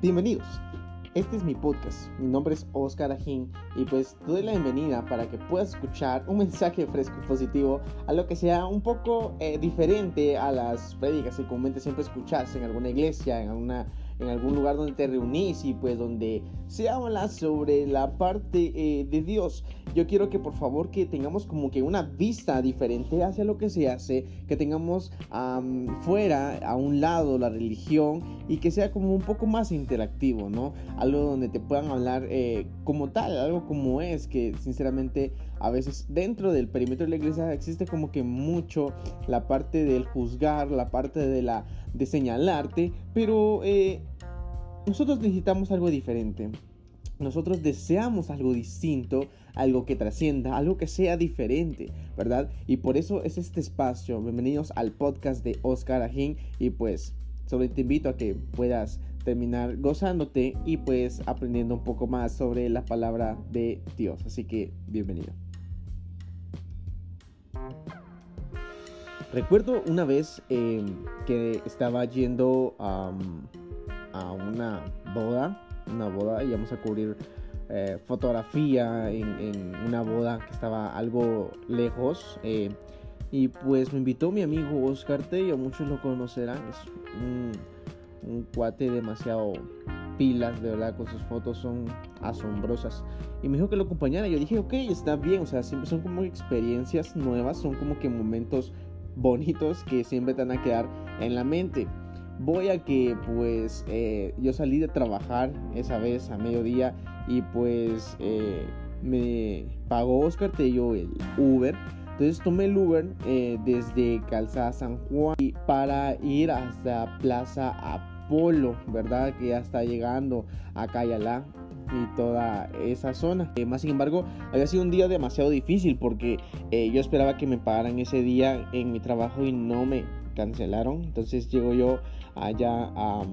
Bienvenidos. Este es mi podcast. Mi nombre es Oscar Ajín y pues te doy la bienvenida para que puedas escuchar un mensaje fresco y positivo a lo que sea un poco eh, diferente a las prédicas que comúnmente siempre escuchas en alguna iglesia, en alguna en algún lugar donde te reunís y pues donde se habla sobre la parte eh, de Dios. Yo quiero que por favor que tengamos como que una vista diferente hacia lo que se hace, que tengamos fuera, a un lado, la religión y que sea como un poco más interactivo, ¿no? Algo donde te puedan hablar eh, como tal, algo como es, que sinceramente a veces dentro del perímetro de la iglesia existe como que mucho la parte del juzgar, la parte de la de señalarte, pero eh, nosotros necesitamos algo diferente. Nosotros deseamos algo distinto, algo que trascienda, algo que sea diferente, ¿verdad? Y por eso es este espacio. Bienvenidos al podcast de Oscar Ajín y pues sobre te invito a que puedas terminar gozándote y pues aprendiendo un poco más sobre la palabra de Dios. Así que bienvenido. Recuerdo una vez em, que estaba yendo a una boda, una boda, y vamos a cubrir eh, fotografía en, una boda que estaba algo lejos. Eh, y pues me invitó mi amigo Oscar Tello, muchos lo conocerán, es un, un cuate demasiado pilas, de verdad, con sus fotos son asombrosas. Y me dijo que lo acompañara. Yo dije, ok, está bien, o sea, siempre son como experiencias nuevas, son como que momentos bonitos que siempre te van a quedar en la mente. Voy a que pues eh, yo salí de trabajar esa vez a mediodía y pues eh, me pagó Oscar Tello el Uber. Entonces tomé el Uber eh, desde Calzada San Juan para ir hasta Plaza Apolo, ¿verdad? Que ya está llegando a Cayalá y toda esa zona. Más sin embargo, había sido un día demasiado difícil porque yo esperaba que me pagaran ese día en mi trabajo y no me cancelaron. Entonces llego yo allá a,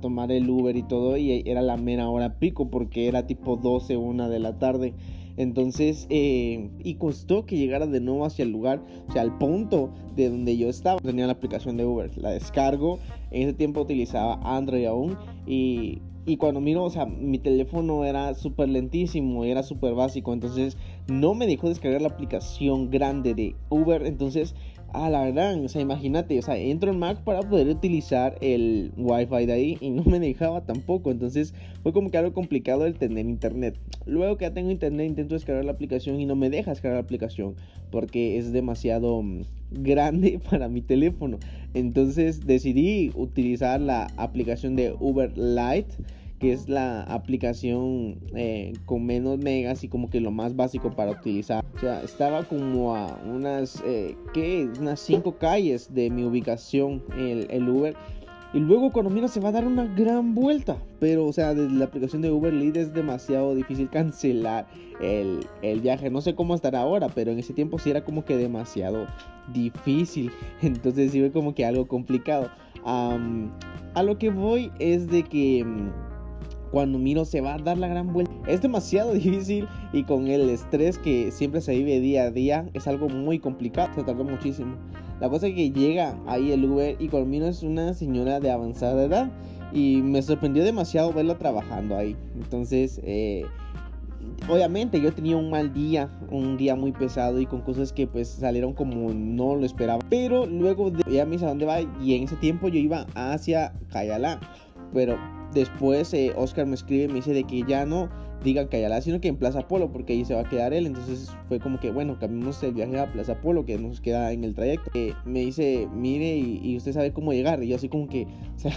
tomar el Uber y todo y era la mera hora pico porque era tipo 12, 1 de la tarde. Entonces, eh, y costó que llegara de nuevo hacia el lugar, o sea, al punto de donde yo estaba. Tenía la aplicación de Uber, la descargo. En ese tiempo utilizaba Android aún y y cuando miro, o sea, mi teléfono era súper lentísimo, era súper básico. Entonces no me dejó descargar la aplicación grande de Uber. Entonces, a la verdad, o sea, imagínate, o sea, entro en Mac para poder utilizar el Wi-Fi de ahí y no me dejaba tampoco. Entonces fue como que algo complicado el tener internet. Luego que ya tengo internet, intento descargar la aplicación y no me deja descargar la aplicación porque es demasiado mm, grande para mi teléfono. Entonces decidí utilizar la aplicación de Uber Lite, que es la aplicación eh, con menos megas y como que lo más básico para utilizar. O sea, estaba como a unas, eh, ¿qué? Unas 5 calles de mi ubicación el, Uber. Y luego cuando mira se va a dar una gran vuelta. Pero, o sea, desde la aplicación de Uber Lead es demasiado difícil cancelar el, el, viaje. No sé cómo estará ahora, pero en ese tiempo sí era como que demasiado difícil. Entonces sí fue como que algo complicado. a lo que voy es de que mm, cuando miro se va a dar la gran vuelta. Es demasiado difícil y con el estrés que siempre se vive día a día es algo muy complicado. Se tardó muchísimo. La cosa es que llega ahí el Uber y conmigo es una señora de avanzada edad y me sorprendió demasiado verla trabajando ahí. Entonces, eh, obviamente yo tenía un mal día, un día muy pesado y con cosas que pues salieron como no lo esperaba. Pero luego de, ella me dice a dónde va y en ese tiempo yo iba hacia Cayalá. Pero después eh, Oscar me escribe y me dice de que ya no digan Cayalá, sino que en Plaza Polo, porque ahí se va a quedar él. Entonces fue como que, bueno, cambiamos el viaje a Plaza Polo, que nos queda en el trayecto. Eh, me dice, mire, y, usted sabe cómo llegar. Y yo así como que, o sea,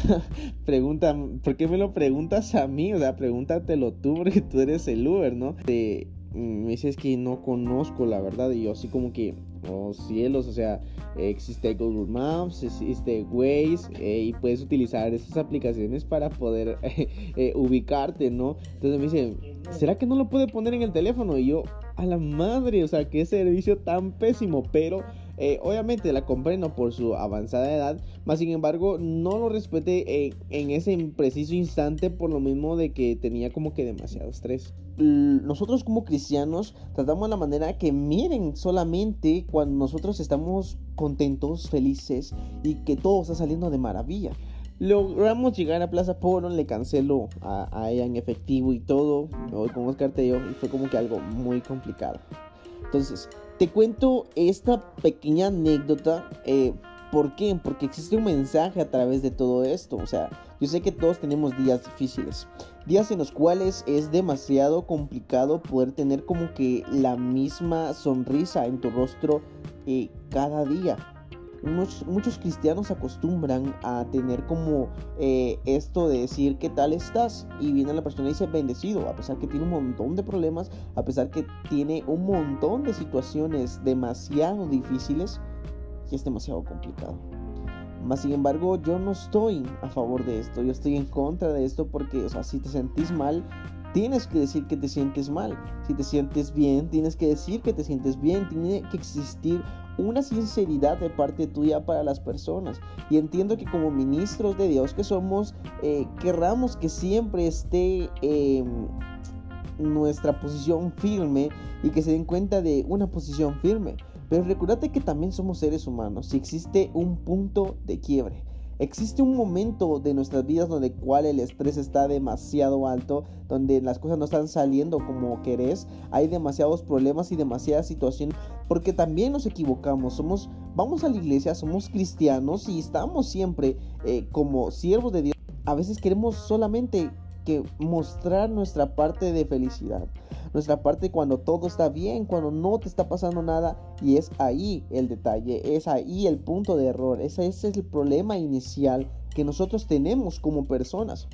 pregunta, ¿por qué me lo preguntas a mí? O sea, pregúntatelo tú, porque tú eres el Uber, ¿no? De, me dice, es que no conozco, la verdad. Y yo así como que, oh cielos, o sea, existe Google Maps, existe Waze eh, y puedes utilizar esas aplicaciones para poder eh, ubicarte, ¿no? Entonces me dice, ¿será que no lo puede poner en el teléfono? Y yo, a la madre, o sea, qué servicio tan pésimo, pero eh, obviamente la comprendo por su avanzada edad, más sin embargo no lo respeté en ese preciso instante por lo mismo de que tenía como que demasiado estrés. Nosotros como cristianos tratamos la manera que miren solamente cuando nosotros estamos contentos, felices y que todo está saliendo de maravilla. Logramos llegar a Plaza Polo, le canceló a, ella en efectivo y todo. Me voy con Oscar Tello y fue como que algo muy complicado. Entonces, te cuento esta pequeña anécdota. Eh, ¿Por qué? Porque existe un mensaje a través de todo esto. O sea, yo sé que todos tenemos días difíciles. Días en los cuales es demasiado complicado poder tener como que la misma sonrisa en tu rostro eh, cada día muchos, cristianos acostumbran a tener como eh, esto de decir qué tal estás y viene la persona y dice bendecido, a pesar que tiene un montón de problemas, a pesar que tiene un montón de situaciones demasiado difíciles y es demasiado complicado. Más sin embargo, yo no estoy a favor de esto, yo estoy en contra de esto porque, o sea, si te sentís mal, tienes que decir que te sientes mal. Si te sientes bien, tienes que decir que te sientes bien. Tiene que existir una sinceridad de parte tuya para las personas. Y entiendo que como ministros de Dios que somos, eh, querramos que siempre esté em, nuestra posición firme y que se den cuenta de una posición firme. Pero recuérdate que también somos seres humanos Si existe un punto de quiebre. Existe un momento de nuestras vidas donde cual el estrés está demasiado alto, donde las cosas no están saliendo como querés, hay demasiados problemas y demasiadas situaciones, porque también nos equivocamos, somos, vamos a la iglesia, somos cristianos y estamos siempre eh, como siervos de Dios. A veces queremos solamente que mostrar nuestra parte de felicidad nuestra parte cuando todo está bien, cuando no te está pasando nada. Y es ahí el detalle, es ahí el punto de error, ese, es el problema inicial que nosotros tenemos como personas.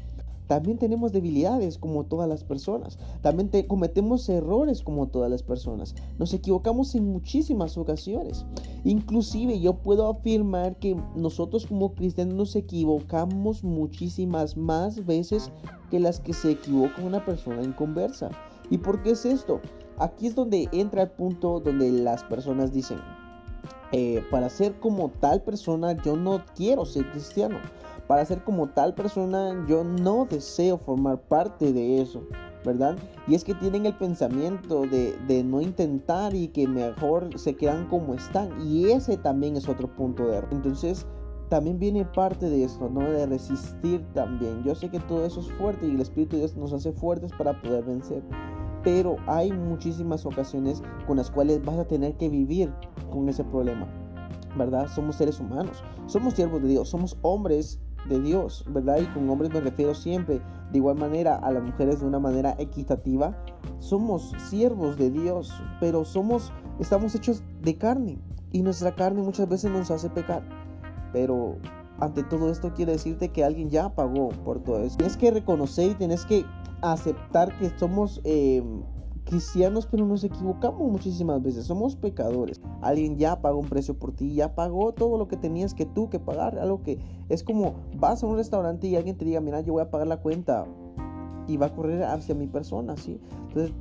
También tenemos debilidades como todas las personas. También cometemos errores como todas las personas. Nos equivocamos en muchísimas ocasiones. Inclusive yo puedo afirmar que nosotros como cristianos nos equivocamos muchísimas más veces que las que se equivoca una persona en conversa. ¿Y por qué es esto? Aquí es donde entra el punto donde las personas dicen, eh, para ser como tal persona yo no quiero ser cristiano. Para ser como tal persona yo no deseo formar parte de eso. ¿verdad? Y es que tienen el pensamiento de, no intentar y que mejor se quedan como están. Y ese también es otro punto de error. Entonces, también viene parte de esto, ¿no? De resistir también. Yo sé que todo eso es fuerte y el Espíritu de Dios nos hace fuertes para poder vencer pero hay muchísimas ocasiones con las cuales vas a tener que vivir con ese problema, ¿verdad? Somos seres humanos, somos siervos de Dios, somos hombres de Dios, ¿verdad? Y con hombres me refiero siempre de igual manera a las mujeres de una manera equitativa. Somos siervos de Dios, pero somos estamos hechos de carne y nuestra carne muchas veces nos hace pecar. Pero ante todo esto quiere decirte que alguien ya pagó por todo eso. Tienes que reconocer y tienes que aceptar que somos eh, cristianos, pero nos equivocamos muchísimas veces. Somos pecadores. Alguien ya pagó un precio por ti, ya pagó todo lo que tenías que tú que pagar. Algo que es como vas a un restaurante y alguien te diga, mira, yo voy a pagar la cuenta y va a correr hacia mi persona, ¿sí? Entonces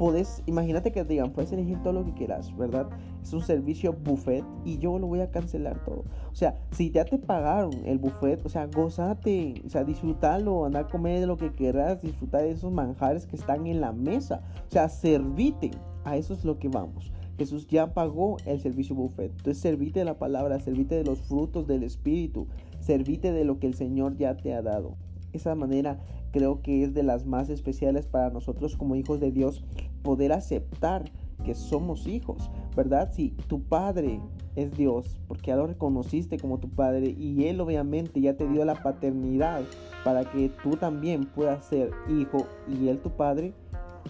Puedes, imagínate que te digan, puedes elegir todo lo que quieras, ¿verdad? Es un servicio buffet y yo lo voy a cancelar todo. O sea, si ya te pagaron el buffet, o sea, gozate, o sea, disfrútalo, andar a comer de lo que quieras, disfrutar de esos manjares que están en la mesa. O sea, servite, a eso es lo que vamos. Jesús ya pagó el servicio buffet. Entonces, servite de la palabra, servite de los frutos del Espíritu, servite de lo que el Señor ya te ha dado. Esa manera creo que es de las más especiales para nosotros como hijos de Dios poder aceptar que somos hijos, ¿verdad? Si tu padre es Dios, porque ya lo reconociste como tu padre y Él obviamente ya te dio la paternidad para que tú también puedas ser hijo y Él tu padre,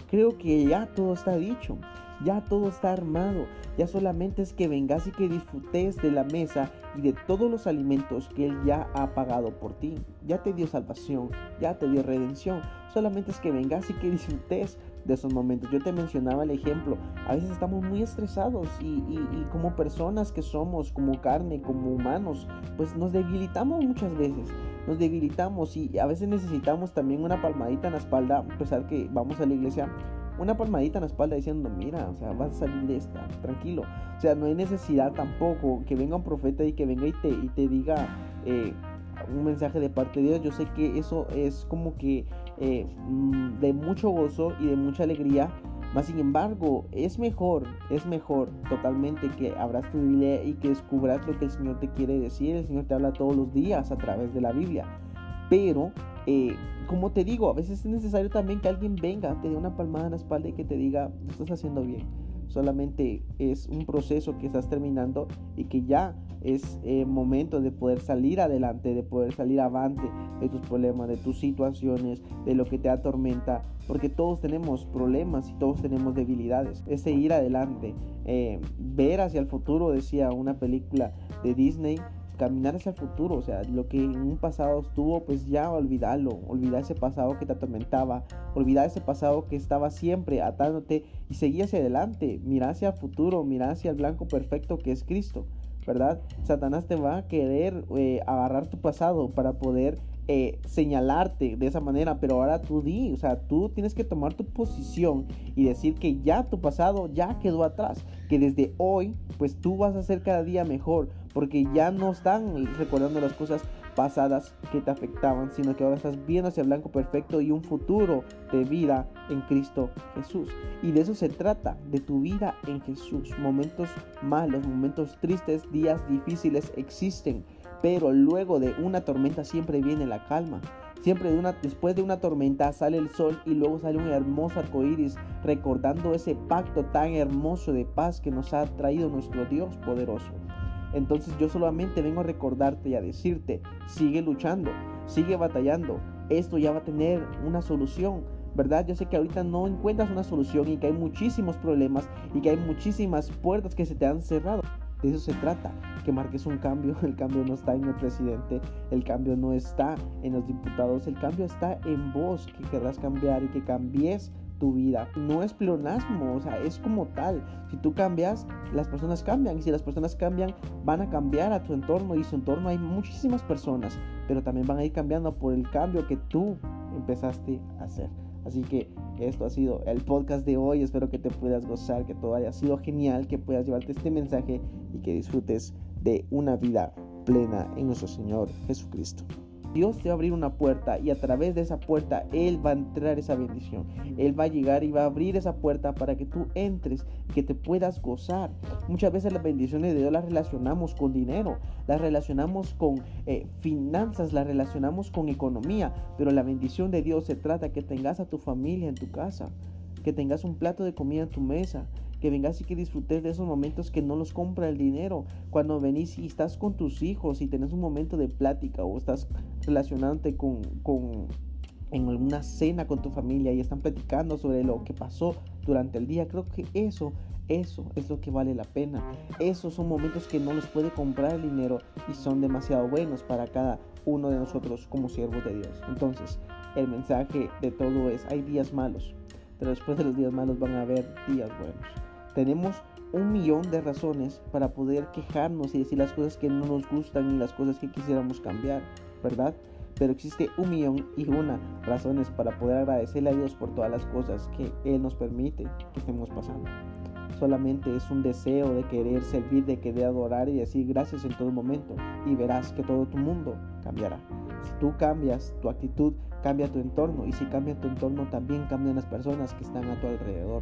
creo que ya todo está dicho. Ya todo está armado. Ya solamente es que vengas y que disfrutes de la mesa y de todos los alimentos que Él ya ha pagado por ti. Ya te dio salvación, ya te dio redención. Solamente es que vengas y que disfrutes de esos momentos. Yo te mencionaba el ejemplo. A veces estamos muy estresados y, como personas que somos, como carne, como humanos, pues nos debilitamos muchas veces. Nos debilitamos y a veces necesitamos también una palmadita en la espalda, a pesar que vamos a la iglesia una palmadita en la espalda diciendo, mira, o sea, vas a salir de esta, tranquilo. O sea, no hay necesidad tampoco que venga un profeta y que venga y te, y te diga eh, un mensaje de parte de Dios. Yo sé que eso es como que eh, mm, de mucho gozo y de mucha alegría. Mas sin embargo, es mejor, es mejor totalmente que abras tu Biblia y que descubras lo que el Señor te quiere decir. El Señor te habla todos los días a través de la Biblia. Pero, eh, como te digo, a veces es necesario también que alguien venga, te dé una palmada en la espalda y que te diga, lo estás haciendo bien. Solamente es un proceso que estás terminando y que ya es eh, momento de poder salir adelante, de poder salir avante de tus problemas, de tus situaciones, de lo que te atormenta, porque todos tenemos problemas y todos tenemos debilidades. Es seguir adelante, eh, ver hacia el futuro, decía una película de Disney, caminar hacia el futuro, o sea, lo que en un pasado estuvo, pues ya olvidarlo, olvidar ese pasado que te atormentaba, olvidar ese pasado que estaba siempre atándote y seguir hacia adelante, mira hacia el futuro, mira hacia el blanco perfecto que es Cristo. ¿Verdad? Satanás te va a querer eh, agarrar tu pasado para poder eh, señalarte de esa manera, pero ahora tú di, o sea, tú tienes que tomar tu posición y decir que ya tu pasado ya quedó atrás, que desde hoy, pues tú vas a ser cada día mejor, porque ya no están recordando las cosas pasadas que te afectaban, sino que ahora estás viendo hacia el blanco perfecto y un futuro de vida en Cristo Jesús. Y de eso se trata, de tu vida en Jesús. Momentos malos, momentos tristes, días difíciles existen, pero luego de una tormenta siempre viene la calma. Siempre después de una tormenta sale el sol y luego sale un hermoso arco iris, recordando ese pacto tan hermoso de paz que nos ha traído nuestro Dios poderoso. Entonces yo solamente vengo a recordarte y a decirte, sigue luchando, sigue batallando, esto ya va a tener una solución. ¿Verdad? Yo sé que ahorita no encuentras una solución y que hay muchísimos problemas y que hay muchísimas puertas que se te han cerrado. De eso se trata, que marques un cambio. El cambio no está en el presidente, el cambio no está en los diputados, el cambio está en vos que querrás cambiar y que cambies tu vida. No es pleonasmo, o sea, es como tal. Si tú cambias, las personas cambian. Y si las personas cambian, van a cambiar a tu entorno. Y su entorno hay muchísimas personas, pero también van a ir cambiando por el cambio que tú empezaste a hacer. Así que esto ha sido el podcast de hoy. Espero que te puedas gozar, que todo haya sido genial, que puedas llevarte este mensaje y que disfrutes de una vida plena en nuestro Señor Jesucristo. Dios te va a abrir una puerta y a través de esa puerta Él va a entrar esa bendición. Él va a llegar y va a abrir esa puerta para que tú entres que te puedas gozar. Muchas veces las bendiciones de Dios las relacionamos con dinero, las relacionamos con eh, finanzas, las relacionamos con economía, pero la bendición de Dios se trata que tengas a tu familia en tu casa, que tengas un plato de comida en tu mesa, que vengas y que disfrutes de esos momentos que no los compra el dinero. Cuando venís y estás con tus hijos y tenés un momento de plática o estás relacionándote con, con en alguna cena con tu familia y están platicando sobre lo que pasó durante el día, creo que eso eso es lo que vale la pena. Esos son momentos que no los puede comprar el dinero y son demasiado buenos para cada uno de nosotros como siervos de Dios. Entonces, el mensaje de todo es, hay días malos, pero después de los días malos van a haber días buenos. Tenemos un millón de razones para poder quejarnos y decir las cosas que no nos gustan y las cosas que quisiéramos cambiar, ¿verdad? Pero existe un millón y una razones para poder agradecerle a Dios por todas las cosas que Él nos permite que estemos pasando. Solamente es un deseo de querer servir, de querer adorar y decir gracias en todo momento y verás que todo tu mundo cambiará. Si tú cambias tu actitud, cambia tu entorno y si cambia tu entorno también cambian las personas que están a tu alrededor.